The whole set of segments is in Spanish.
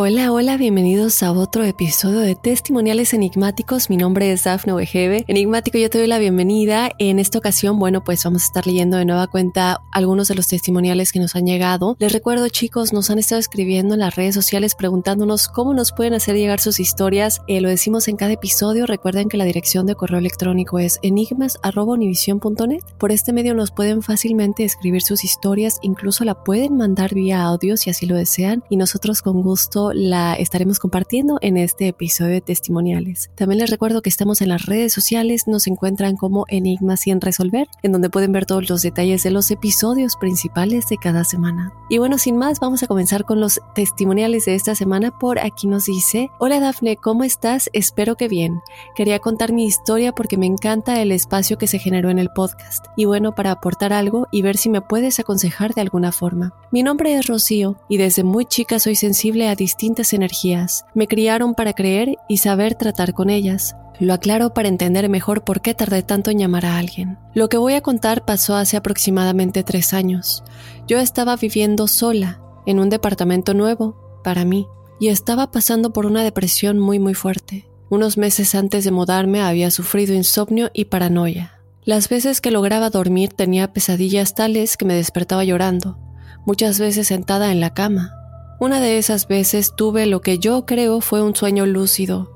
Hola, hola, bienvenidos a otro episodio de Testimoniales Enigmáticos. Mi nombre es Dafne Wegebe. Enigmático, yo te doy la bienvenida. En esta ocasión, bueno, pues vamos a estar leyendo de nueva cuenta algunos de los testimoniales que nos han llegado. Les recuerdo, chicos, nos han estado escribiendo en las redes sociales preguntándonos cómo nos pueden hacer llegar sus historias. Eh, lo decimos en cada episodio. Recuerden que la dirección de correo electrónico es enigmas.univision.net. Por este medio nos pueden fácilmente escribir sus historias, incluso la pueden mandar vía audio si así lo desean y nosotros con gusto la estaremos compartiendo en este episodio de testimoniales. También les recuerdo que estamos en las redes sociales, nos encuentran como Enigmas sin resolver, en donde pueden ver todos los detalles de los episodios principales de cada semana. Y bueno, sin más, vamos a comenzar con los testimoniales de esta semana. Por aquí nos dice, hola Dafne, ¿cómo estás? Espero que bien. Quería contar mi historia porque me encanta el espacio que se generó en el podcast. Y bueno, para aportar algo y ver si me puedes aconsejar de alguna forma. Mi nombre es Rocío y desde muy chica soy sensible a distintas distintas energías. Me criaron para creer y saber tratar con ellas. Lo aclaro para entender mejor por qué tardé tanto en llamar a alguien. Lo que voy a contar pasó hace aproximadamente tres años. Yo estaba viviendo sola, en un departamento nuevo, para mí, y estaba pasando por una depresión muy muy fuerte. Unos meses antes de mudarme había sufrido insomnio y paranoia. Las veces que lograba dormir tenía pesadillas tales que me despertaba llorando, muchas veces sentada en la cama, una de esas veces tuve lo que yo creo fue un sueño lúcido,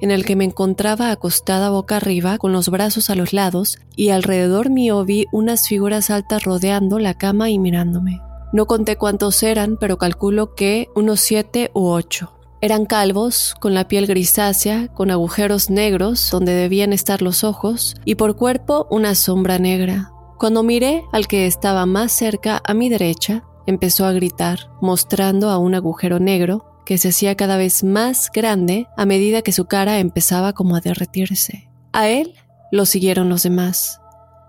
en el que me encontraba acostada boca arriba con los brazos a los lados y alrededor mío vi unas figuras altas rodeando la cama y mirándome. No conté cuántos eran, pero calculo que unos siete u ocho. Eran calvos, con la piel grisácea, con agujeros negros donde debían estar los ojos, y por cuerpo una sombra negra. Cuando miré al que estaba más cerca a mi derecha, empezó a gritar, mostrando a un agujero negro que se hacía cada vez más grande a medida que su cara empezaba como a derretirse. A él lo siguieron los demás.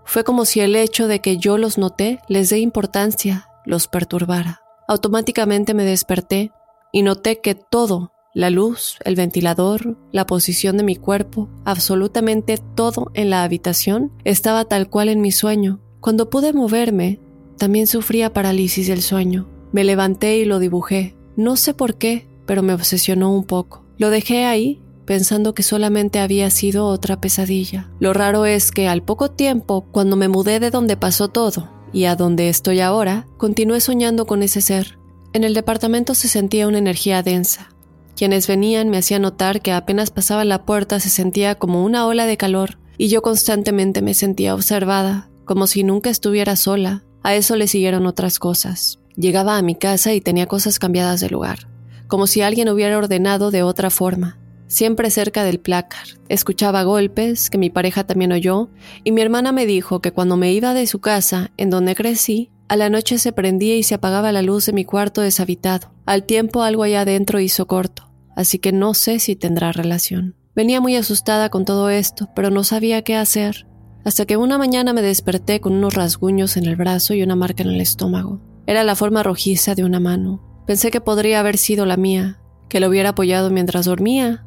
Fue como si el hecho de que yo los noté les dé importancia, los perturbara. Automáticamente me desperté y noté que todo, la luz, el ventilador, la posición de mi cuerpo, absolutamente todo en la habitación, estaba tal cual en mi sueño. Cuando pude moverme, también sufría parálisis del sueño. Me levanté y lo dibujé. No sé por qué, pero me obsesionó un poco. Lo dejé ahí pensando que solamente había sido otra pesadilla. Lo raro es que al poco tiempo, cuando me mudé de donde pasó todo y a donde estoy ahora, continué soñando con ese ser. En el departamento se sentía una energía densa. Quienes venían me hacían notar que apenas pasaba la puerta se sentía como una ola de calor y yo constantemente me sentía observada, como si nunca estuviera sola, a eso le siguieron otras cosas. Llegaba a mi casa y tenía cosas cambiadas de lugar, como si alguien hubiera ordenado de otra forma. Siempre cerca del plácar. Escuchaba golpes que mi pareja también oyó y mi hermana me dijo que cuando me iba de su casa, en donde crecí, a la noche se prendía y se apagaba la luz de mi cuarto deshabitado. Al tiempo algo allá adentro hizo corto, así que no sé si tendrá relación. Venía muy asustada con todo esto, pero no sabía qué hacer. Hasta que una mañana me desperté con unos rasguños en el brazo y una marca en el estómago. Era la forma rojiza de una mano. Pensé que podría haber sido la mía, que lo hubiera apoyado mientras dormía,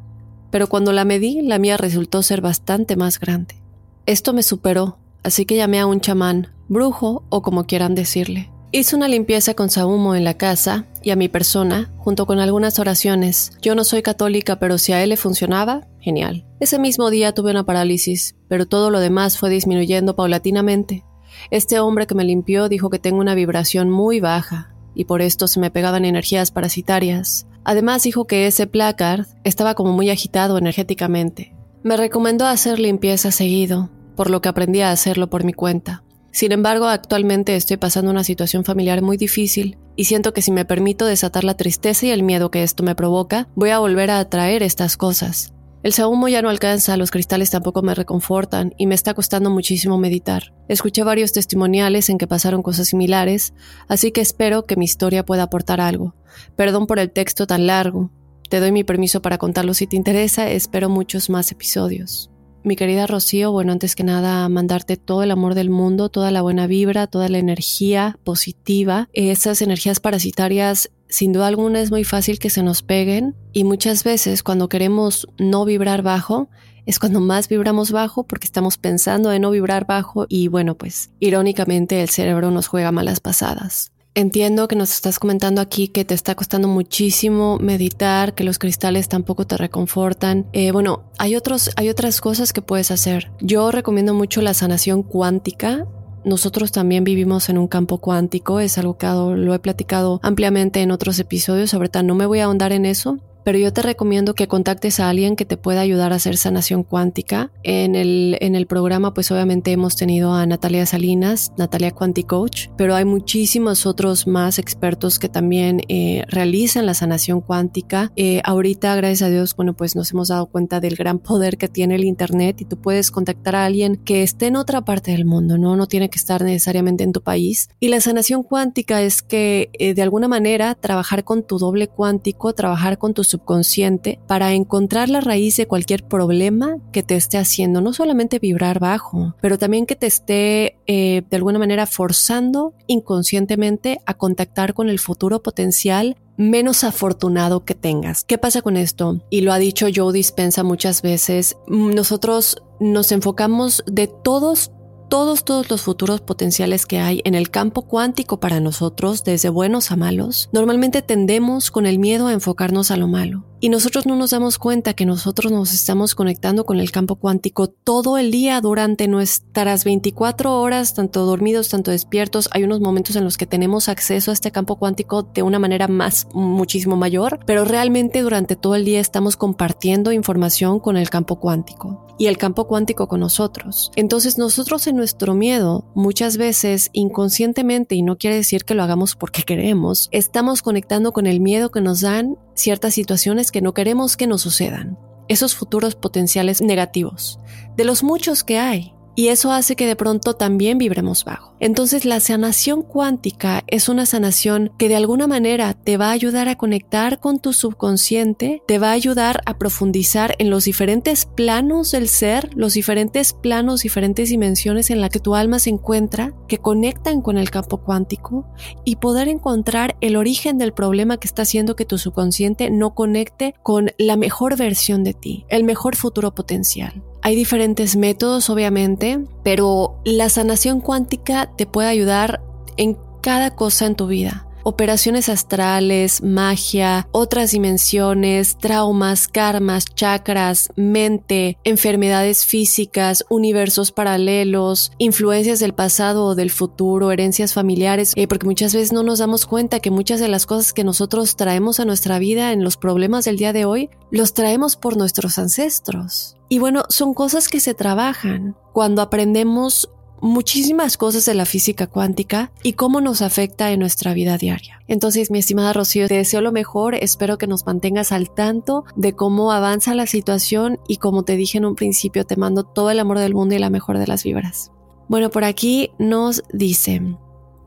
pero cuando la medí, la mía resultó ser bastante más grande. Esto me superó, así que llamé a un chamán, brujo o como quieran decirle. Hice una limpieza con sahumo en la casa y a mi persona, junto con algunas oraciones. Yo no soy católica, pero si a él le funcionaba, genial. Ese mismo día tuve una parálisis, pero todo lo demás fue disminuyendo paulatinamente. Este hombre que me limpió dijo que tengo una vibración muy baja, y por esto se me pegaban energías parasitarias. Además dijo que ese placard estaba como muy agitado energéticamente. Me recomendó hacer limpieza seguido, por lo que aprendí a hacerlo por mi cuenta. Sin embargo, actualmente estoy pasando una situación familiar muy difícil y siento que si me permito desatar la tristeza y el miedo que esto me provoca, voy a volver a atraer estas cosas. El sahumo ya no alcanza, los cristales tampoco me reconfortan y me está costando muchísimo meditar. Escuché varios testimoniales en que pasaron cosas similares, así que espero que mi historia pueda aportar algo. Perdón por el texto tan largo. Te doy mi permiso para contarlo si te interesa, espero muchos más episodios. Mi querida Rocío, bueno, antes que nada, mandarte todo el amor del mundo, toda la buena vibra, toda la energía positiva. Esas energías parasitarias, sin duda alguna, es muy fácil que se nos peguen y muchas veces cuando queremos no vibrar bajo, es cuando más vibramos bajo porque estamos pensando en no vibrar bajo y bueno, pues irónicamente el cerebro nos juega malas pasadas. Entiendo que nos estás comentando aquí que te está costando muchísimo meditar, que los cristales tampoco te reconfortan. Eh, bueno, hay, otros, hay otras cosas que puedes hacer. Yo recomiendo mucho la sanación cuántica. Nosotros también vivimos en un campo cuántico, es algo que lo he platicado ampliamente en otros episodios, todo no me voy a ahondar en eso, pero yo te recomiendo que contactes a alguien que te pueda ayudar a hacer sanación cuántica. En el, en el programa, pues obviamente hemos tenido a Natalia Salinas, Natalia Quanticoach, pero hay muchísimos otros más expertos que también eh, realizan la sanación cuántica. Eh, ahorita, gracias a Dios, bueno, pues nos hemos dado cuenta del gran poder que tiene el Internet y tú puedes contactar a alguien que esté en otra parte del mundo, ¿no? No tiene que estar necesariamente en tu país. Y la sanación cuántica es que eh, de alguna manera trabajar con tu doble cuántico, trabajar con tus subconsciente para encontrar la raíz de cualquier problema que te esté haciendo, no solamente vibrar bajo, pero también que te esté eh, de alguna manera forzando inconscientemente a contactar con el futuro potencial menos afortunado que tengas. ¿Qué pasa con esto? Y lo ha dicho Joe Dispensa muchas veces, nosotros nos enfocamos de todos todos, todos los futuros potenciales que hay en el campo cuántico para nosotros, desde buenos a malos, normalmente tendemos con el miedo a enfocarnos a lo malo. Y nosotros no nos damos cuenta que nosotros nos estamos conectando con el campo cuántico todo el día durante nuestras 24 horas, tanto dormidos, tanto despiertos. Hay unos momentos en los que tenemos acceso a este campo cuántico de una manera más, muchísimo mayor, pero realmente durante todo el día estamos compartiendo información con el campo cuántico y el campo cuántico con nosotros. Entonces nosotros en nuestro miedo, muchas veces inconscientemente, y no quiere decir que lo hagamos porque queremos, estamos conectando con el miedo que nos dan ciertas situaciones que no queremos que nos sucedan, esos futuros potenciales negativos, de los muchos que hay, y eso hace que de pronto también vibremos bajo. Entonces la sanación cuántica es una sanación que de alguna manera te va a ayudar a conectar con tu subconsciente, te va a ayudar a profundizar en los diferentes planos del ser, los diferentes planos, diferentes dimensiones en las que tu alma se encuentra, que conectan con el campo cuántico y poder encontrar el origen del problema que está haciendo que tu subconsciente no conecte con la mejor versión de ti, el mejor futuro potencial. Hay diferentes métodos, obviamente, pero la sanación cuántica te puede ayudar en cada cosa en tu vida operaciones astrales, magia, otras dimensiones, traumas, karmas, chakras, mente, enfermedades físicas, universos paralelos, influencias del pasado o del futuro, herencias familiares, eh, porque muchas veces no nos damos cuenta que muchas de las cosas que nosotros traemos a nuestra vida en los problemas del día de hoy, los traemos por nuestros ancestros. Y bueno, son cosas que se trabajan cuando aprendemos muchísimas cosas de la física cuántica y cómo nos afecta en nuestra vida diaria. Entonces, mi estimada Rocío, te deseo lo mejor, espero que nos mantengas al tanto de cómo avanza la situación y como te dije en un principio, te mando todo el amor del mundo y la mejor de las vibras. Bueno, por aquí nos dicen,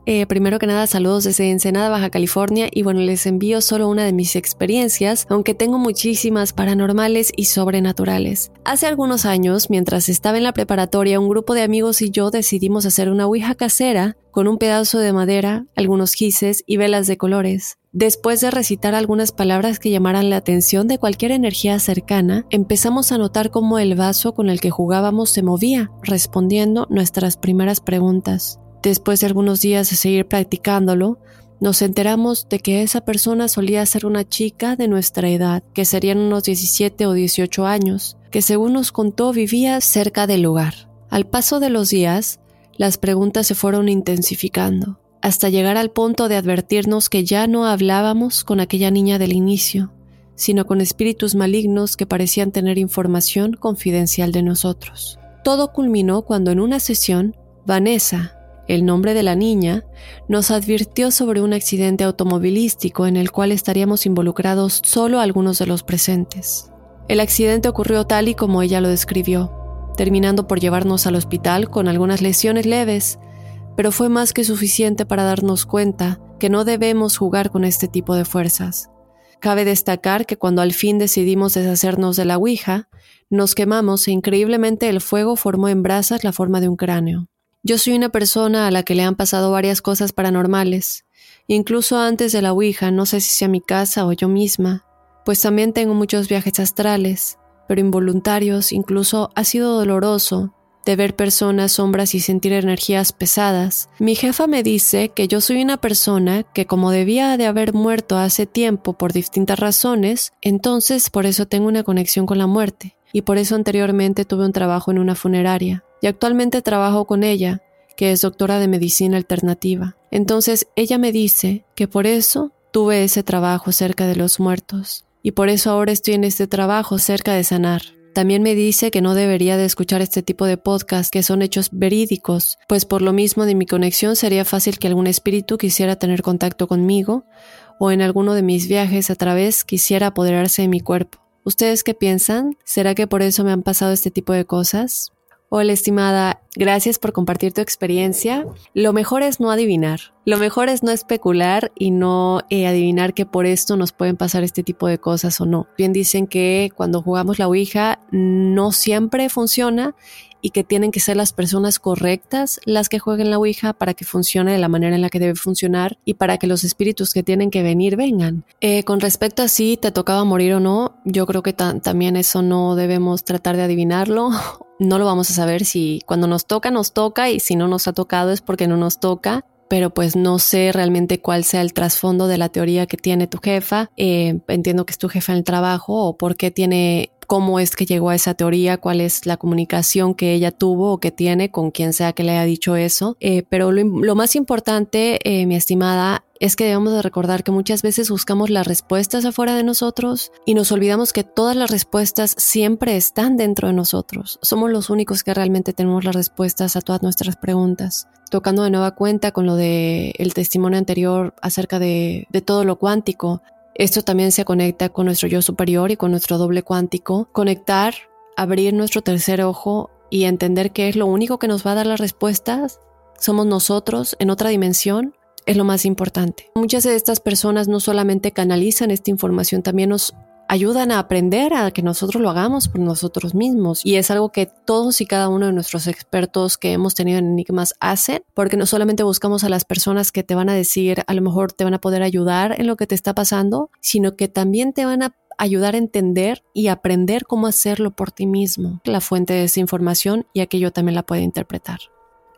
Eh, primero que nada, saludos desde Ensenada, Baja California, y bueno, les envío solo una de mis experiencias, aunque tengo muchísimas paranormales y sobrenaturales. Hace algunos años, mientras estaba en la preparatoria, un grupo de amigos y yo decidimos hacer una ouija casera con un pedazo de madera, algunos gises y velas de colores. Después de recitar algunas palabras que llamaran la atención de cualquier energía cercana, empezamos a notar cómo el vaso con el que jugábamos se movía, respondiendo nuestras primeras preguntas. Después de algunos días de seguir practicándolo, nos enteramos de que esa persona solía ser una chica de nuestra edad, que serían unos 17 o 18 años, que según nos contó vivía cerca del lugar. Al paso de los días, las preguntas se fueron intensificando, hasta llegar al punto de advertirnos que ya no hablábamos con aquella niña del inicio, sino con espíritus malignos que parecían tener información confidencial de nosotros. Todo culminó cuando en una sesión, Vanessa, el nombre de la niña, nos advirtió sobre un accidente automovilístico en el cual estaríamos involucrados solo algunos de los presentes. El accidente ocurrió tal y como ella lo describió, terminando por llevarnos al hospital con algunas lesiones leves, pero fue más que suficiente para darnos cuenta que no debemos jugar con este tipo de fuerzas. Cabe destacar que cuando al fin decidimos deshacernos de la Ouija, nos quemamos e increíblemente el fuego formó en brasas la forma de un cráneo. Yo soy una persona a la que le han pasado varias cosas paranormales, incluso antes de la Ouija, no sé si sea mi casa o yo misma, pues también tengo muchos viajes astrales, pero involuntarios, incluso ha sido doloroso de ver personas, sombras y sentir energías pesadas. Mi jefa me dice que yo soy una persona que como debía de haber muerto hace tiempo por distintas razones, entonces por eso tengo una conexión con la muerte, y por eso anteriormente tuve un trabajo en una funeraria, y actualmente trabajo con ella, que es doctora de medicina alternativa. Entonces ella me dice que por eso tuve ese trabajo cerca de los muertos y por eso ahora estoy en este trabajo cerca de sanar. También me dice que no debería de escuchar este tipo de podcast que son hechos verídicos, pues por lo mismo de mi conexión sería fácil que algún espíritu quisiera tener contacto conmigo o en alguno de mis viajes a través quisiera apoderarse de mi cuerpo. ¿Ustedes qué piensan? ¿Será que por eso me han pasado este tipo de cosas? Hola estimada, gracias por compartir tu experiencia. Lo mejor es no adivinar, lo mejor es no especular y no eh, adivinar que por esto nos pueden pasar este tipo de cosas o no. Bien dicen que cuando jugamos la Ouija no siempre funciona y que tienen que ser las personas correctas las que jueguen la Ouija para que funcione de la manera en la que debe funcionar y para que los espíritus que tienen que venir vengan. Eh, con respecto a si te tocaba morir o no, yo creo que también eso no debemos tratar de adivinarlo no lo vamos a saber si cuando nos toca, nos toca y si no nos ha tocado es porque no nos toca. Pero pues no sé realmente cuál sea el trasfondo de la teoría que tiene tu jefa. Eh, entiendo que es tu jefa en el trabajo o por qué tiene cómo es que llegó a esa teoría, cuál es la comunicación que ella tuvo o que tiene con quien sea que le haya dicho eso. Eh, pero lo, más importante, eh, mi estimada, es que debemos de recordar que muchas veces buscamos las respuestas afuera de nosotros y nos olvidamos que todas las respuestas siempre están dentro de nosotros. Somos los únicos que realmente tenemos las respuestas a todas nuestras preguntas. Tocando de nueva cuenta con lo del el testimonio anterior acerca de todo lo cuántico, esto también se conecta con nuestro yo superior y con nuestro doble cuántico. Conectar, abrir nuestro tercer ojo y entender que es lo único que nos va a dar las respuestas. Somos nosotros en otra dimensión es lo más importante. Muchas de estas personas no solamente canalizan esta información, también nos ayudan a aprender a que nosotros lo hagamos por nosotros mismos. Y es algo que todos y cada uno de nuestros expertos que hemos tenido en Enigmas hacen, porque no solamente buscamos a las personas que te van a decir, a lo mejor te van a poder ayudar en lo que te está pasando, sino que también te van a ayudar a entender y aprender cómo hacerlo por ti mismo. La fuente de esa información y aquello también la puede interpretar.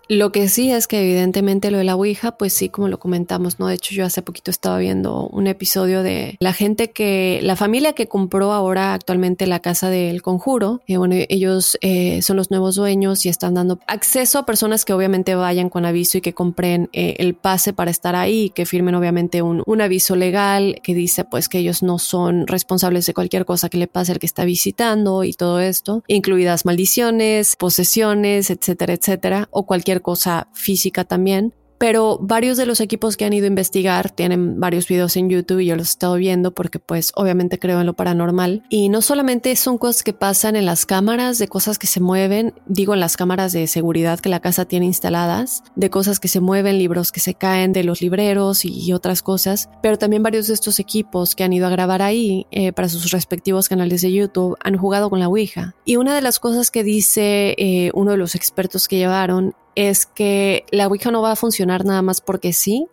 Lo que sí es que evidentemente lo de la Ouija, pues sí, como lo comentamos, ¿no? De hecho, yo hace poquito estaba viendo un episodio de la gente que, la familia que compró ahora actualmente la casa del conjuro. Eh, bueno, ellos eh, son los nuevos dueños y están dando acceso a personas que obviamente vayan con aviso y que compren eh, el pase para estar ahí, que firmen obviamente un, un aviso legal que dice pues que ellos no son responsables de cualquier cosa que le pase al que está visitando y todo esto, incluidas maldiciones, posesiones, etcétera, etcétera, o cualquier cosa física también. pero varios de los equipos que han ido a investigar tienen varios videos en YouTube y yo los he estado viendo porque pues obviamente creo en lo paranormal. Y no solamente son cosas que pasan en las cámaras, de cosas que se mueven, digo en las cámaras de seguridad que la casa tiene instaladas, de cosas que se mueven, libros que se caen de los libreros y, otras cosas, pero también varios de estos equipos que han ido a grabar ahí eh, para sus respectivos canales de YouTube han jugado con la Ouija. Y una de las cosas que dice eh, uno de los expertos que llevaron es que la Ouija no va a funcionar nada más porque sí,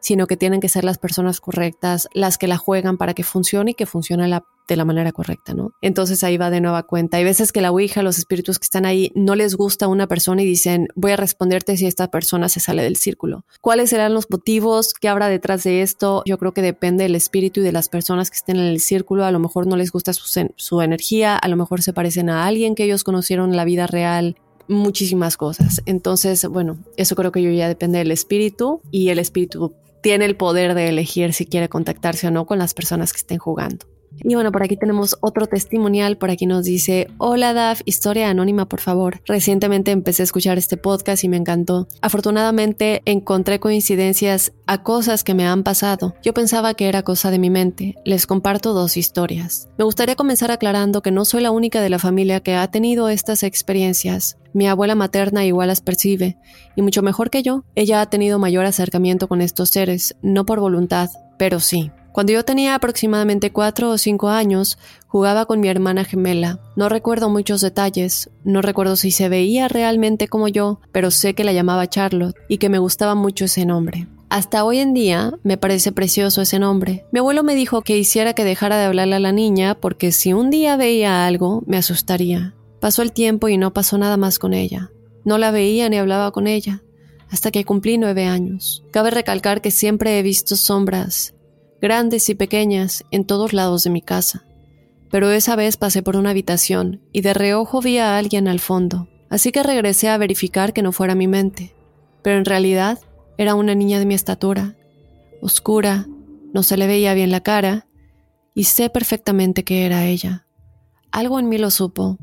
sino que tienen que ser las personas correctas las que la juegan para que funcione y que funcione de la manera correcta, ¿no? Entonces ahí va de nueva cuenta. Hay veces que la Ouija, los espíritus que están ahí, no les gusta una persona y dicen, voy a responderte si esta persona se sale del círculo. ¿Cuáles serán los motivos? ¿Qué habrá detrás de esto? Yo creo que depende del espíritu y de las personas que estén en el círculo. A lo mejor no les gusta su, su energía, a lo mejor se parecen a alguien que ellos conocieron en la vida real muchísimas cosas. Entonces, bueno, eso creo que yo ya depende del espíritu y el espíritu tiene el poder de elegir si quiere contactarse o no con las personas que estén jugando. Y bueno, por aquí tenemos otro testimonial. Por aquí nos dice, hola Daf, historia anónima, por favor. Recientemente empecé a escuchar este podcast y me encantó. Afortunadamente encontré coincidencias a cosas que me han pasado. Yo pensaba que era cosa de mi mente. Les comparto dos historias. Me gustaría comenzar aclarando que no soy la única de la familia que ha tenido estas experiencias. Mi abuela materna igual las percibe, y mucho mejor que yo, ella ha tenido mayor acercamiento con estos seres, no por voluntad, pero sí. Cuando yo tenía aproximadamente cuatro o cinco años, jugaba con mi hermana gemela. No recuerdo muchos detalles, no recuerdo si se veía realmente como yo, pero sé que la llamaba Charlotte y que me gustaba mucho ese nombre. Hasta hoy en día me parece precioso ese nombre. Mi abuelo me dijo que hiciera que dejara de hablarle a la niña porque si un día veía algo me asustaría. Pasó el tiempo y no pasó nada más con ella. No la veía ni hablaba con ella, hasta que cumplí nueve años. Cabe recalcar que siempre he visto sombras, grandes y pequeñas, en todos lados de mi casa. Pero esa vez pasé por una habitación y de reojo vi a alguien al fondo, así que regresé a verificar que no fuera mi mente. Pero en realidad era una niña de mi estatura, oscura, no se le veía bien la cara, y sé perfectamente que era ella. Algo en mí lo supo,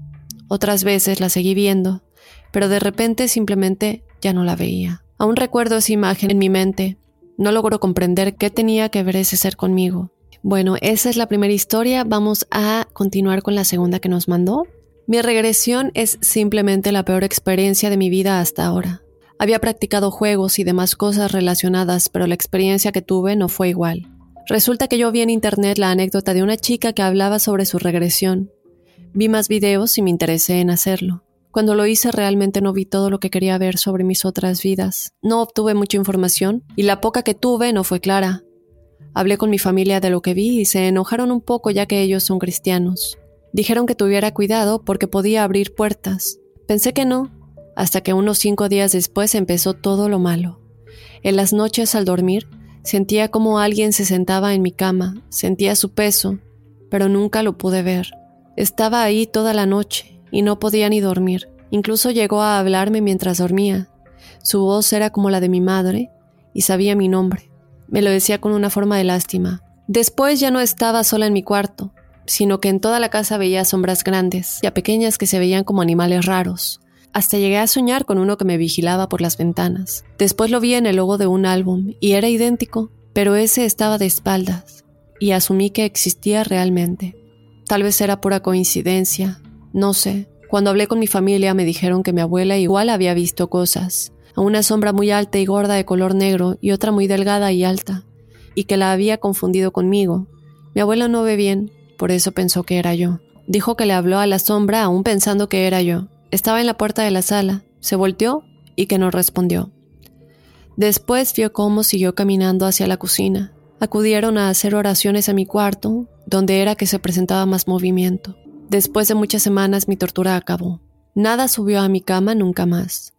otras veces la seguí viendo, pero de repente simplemente ya no la veía. Aún recuerdo esa imagen en mi mente. No logro comprender qué tenía que ver ese ser conmigo. Bueno, esa es la primera historia. Vamos a continuar con la segunda que nos mandó. Mi regresión es simplemente la peor experiencia de mi vida hasta ahora. Había practicado juegos y demás cosas relacionadas, pero la experiencia que tuve no fue igual. Resulta que yo vi en internet la anécdota de una chica que hablaba sobre su regresión. Vi más videos y me interesé en hacerlo. Cuando lo hice realmente no vi todo lo que quería ver sobre mis otras vidas. No obtuve mucha información y la poca que tuve no fue clara. Hablé con mi familia de lo que vi y se enojaron un poco ya que ellos son cristianos. Dijeron que tuviera cuidado porque podía abrir puertas. Pensé que no, hasta que unos cinco días después empezó todo lo malo. En las noches al dormir, sentía como alguien se sentaba en mi cama, sentía su peso, pero nunca lo pude ver. Estaba ahí toda la noche y no podía ni dormir. Incluso llegó a hablarme mientras dormía. Su voz era como la de mi madre y sabía mi nombre. Me lo decía con una forma de lástima. Después ya no estaba sola en mi cuarto, sino que en toda la casa veía sombras grandes y a pequeñas que se veían como animales raros. Hasta llegué a soñar con uno que me vigilaba por las ventanas. Después lo vi en el logo de un álbum y era idéntico, pero ese estaba de espaldas y asumí que existía realmente. Tal vez era pura coincidencia, no sé. Cuando hablé con mi familia me dijeron que mi abuela igual había visto cosas, a una sombra muy alta y gorda de color negro y otra muy delgada y alta, y que la había confundido conmigo. Mi abuela no ve bien, por eso pensó que era yo. Dijo que le habló a la sombra aún pensando que era yo. Estaba en la puerta de la sala, se volteó y que no respondió. Después vio cómo siguió caminando hacia la cocina. Acudieron a hacer oraciones a mi cuarto, donde era que se presentaba más movimiento. Después de muchas semanas mi tortura acabó. Nada subió a mi cama nunca más.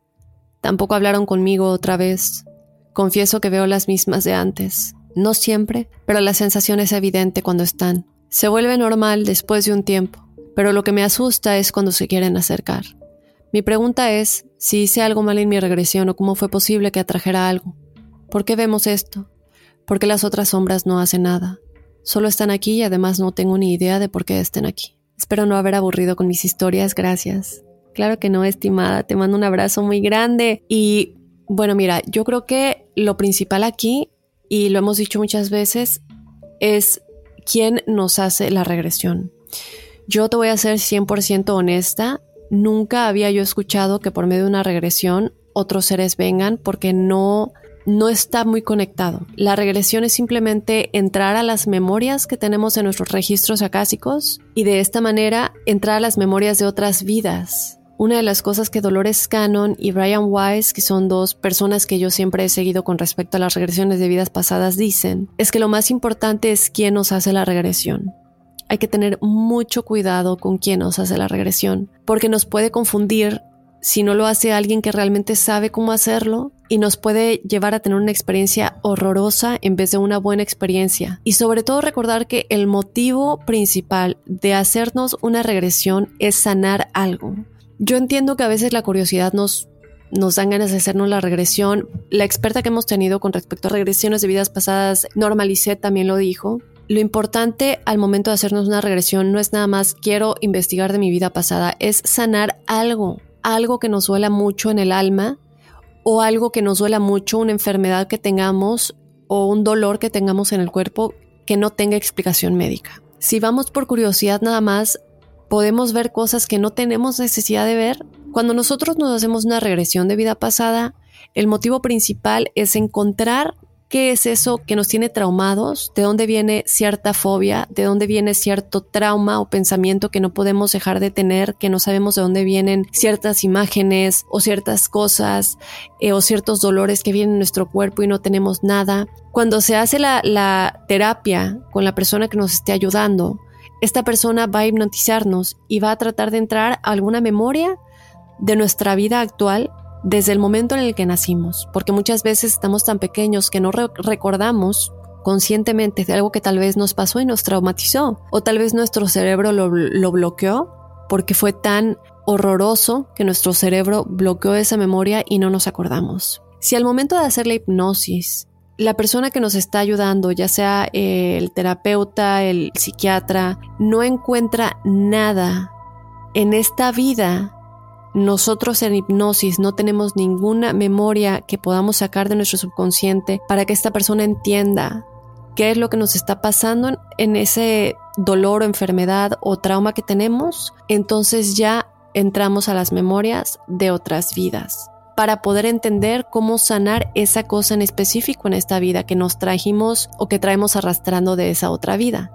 Tampoco hablaron conmigo otra vez. Confieso que veo las mismas de antes. No siempre, pero la sensación es evidente cuando están. Se vuelve normal después de un tiempo, pero lo que me asusta es cuando se quieren acercar. Mi pregunta es si hice algo mal en mi regresión o cómo fue posible que atrajera algo. ¿Por qué vemos esto? ¿Por qué las otras sombras no hacen nada? Solo están aquí y además no tengo ni idea de por qué estén aquí. Espero no haber aburrido con mis historias, gracias. Claro que no, estimada, te mando un abrazo muy grande y Bueno, mira, yo creo que lo principal aquí, y lo hemos dicho muchas veces, es quién nos hace la regresión. Yo te voy a ser 100% honesta, nunca había yo escuchado que por medio de una regresión otros seres vengan porque no no está muy conectado. La regresión es simplemente entrar a las memorias que tenemos en nuestros registros acásicos y de esta manera entrar a las memorias de otras vidas. Una de las cosas que Dolores Cannon y Brian Weiss, que son dos personas que yo siempre he seguido con respecto a las regresiones de vidas pasadas, dicen, es que lo más importante es quién nos hace la regresión. Hay que tener mucho cuidado con quién nos hace la regresión, porque nos puede confundir si no lo hace alguien que realmente sabe cómo hacerlo y nos puede llevar a tener una experiencia horrorosa en vez de una buena experiencia. Y sobre todo recordar que el motivo principal de hacernos una regresión es sanar algo. Yo entiendo que a veces la curiosidad nos nos dan ganas de hacernos la regresión. La experta que hemos tenido con respecto a regresiones de vidas pasadas, Norma Lisset, también lo dijo. Lo importante al momento de hacernos una regresión no es nada más quiero investigar de mi vida pasada, es sanar algo algo que nos duela mucho en el alma o algo que nos duela mucho, una enfermedad que tengamos o un dolor que tengamos en el cuerpo que no tenga explicación médica. Si vamos por curiosidad nada más, podemos ver cosas que no tenemos necesidad de ver. Cuando nosotros nos hacemos una regresión de vida pasada, el motivo principal es encontrar ¿Qué es eso que nos tiene traumados? ¿De dónde viene cierta fobia? ¿De dónde viene cierto trauma o pensamiento que no podemos dejar de tener? Que no sabemos de dónde vienen ciertas imágenes o ciertas cosas eh, o ciertos dolores que vienen en nuestro cuerpo y no tenemos nada. Cuando se hace la, la terapia con la persona que nos esté ayudando, esta persona va a hipnotizarnos y va a tratar de entrar a alguna memoria de nuestra vida actual desde el momento en el que nacimos, porque muchas veces estamos tan pequeños que no recordamos conscientemente de algo que tal vez nos pasó y nos traumatizó, o tal vez nuestro cerebro lo, lo bloqueó porque fue tan horroroso que nuestro cerebro bloqueó esa memoria y no nos acordamos. Si al momento de hacer la hipnosis, la persona que nos está ayudando, ya sea el terapeuta, el psiquiatra, no encuentra nada en esta vida nosotros en hipnosis no tenemos ninguna memoria que podamos sacar de nuestro subconsciente para que esta persona entienda qué es lo que nos está pasando en ese dolor o enfermedad o trauma que tenemos, entonces ya entramos a las memorias de otras vidas para poder entender cómo sanar esa cosa en específico en esta vida que nos trajimos o que traemos arrastrando de esa otra vida.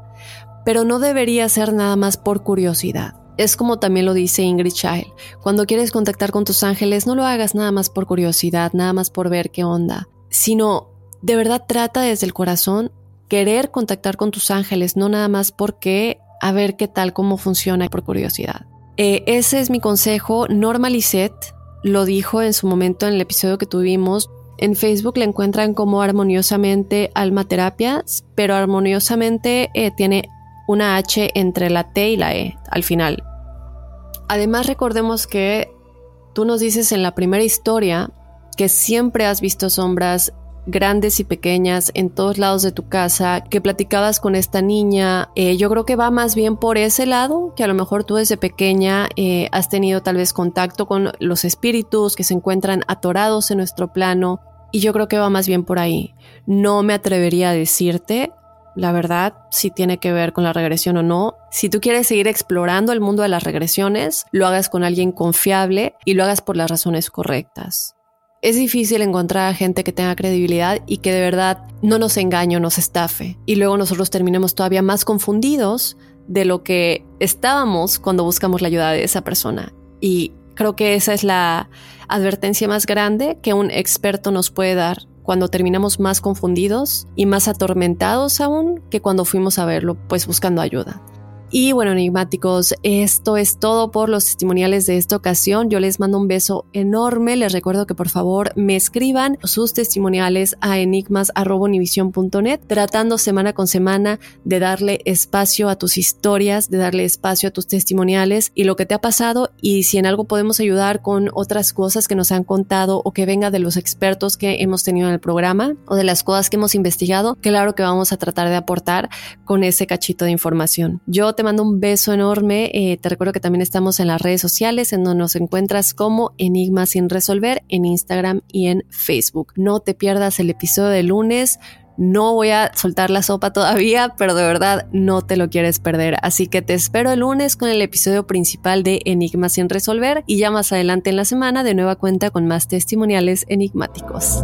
Pero no debería ser nada más por curiosidad. Es como también lo dice Ingrid Child, cuando quieres contactar con tus ángeles no lo hagas nada más por curiosidad, nada más por ver qué onda, sino de verdad trata desde el corazón querer contactar con tus ángeles, no nada más porque a ver qué tal, cómo funciona por curiosidad. Eh, ese es mi consejo. Norma lo dijo en su momento en el episodio que tuvimos. En Facebook la encuentran como armoniosamente alma terapias, pero armoniosamente eh, tiene una H entre la T y la E al final. Además recordemos que tú nos dices en la primera historia que siempre has visto sombras grandes y pequeñas en todos lados de tu casa, que platicabas con esta niña. Eh, yo creo que va más bien por ese lado, que a lo mejor tú desde pequeña eh, has tenido tal vez contacto con los espíritus que se encuentran atorados en nuestro plano. Y yo creo que va más bien por ahí. No me atrevería a decirte la verdad, si tiene que ver con la regresión o no. Si tú quieres seguir explorando el mundo de las regresiones, lo hagas con alguien confiable y lo hagas por las razones correctas. Es difícil encontrar a gente que tenga credibilidad y que de verdad no nos engañe o nos estafe. Y luego nosotros terminemos todavía más confundidos de lo que estábamos cuando buscamos la ayuda de esa persona. Y creo que esa es la advertencia más grande que un experto nos puede dar cuando terminamos más confundidos y más atormentados aún que cuando fuimos a verlo, pues buscando ayuda. Y bueno, enigmáticos, esto es todo por los testimoniales de esta ocasión. Yo les mando un beso enorme. Les recuerdo que por favor me escriban sus testimoniales a enigmas.univision.net, tratando semana con semana de darle espacio a tus historias, de darle espacio a tus testimoniales y lo que te ha pasado. Y si en algo podemos ayudar con otras cosas que nos han contado o que venga de los expertos que hemos tenido en el programa o de las cosas que hemos investigado, claro que vamos a tratar de aportar con ese cachito de información. Yo te mando un beso enorme. Eh, te recuerdo que también estamos en las redes sociales en donde nos encuentras como Enigma sin resolver en Instagram y en Facebook. No te pierdas el episodio de lunes. No voy a soltar la sopa todavía, pero de verdad no te lo quieres perder. Así que te espero el lunes con el episodio principal de Enigma sin resolver y ya más adelante en la semana de nueva cuenta con más testimoniales enigmáticos.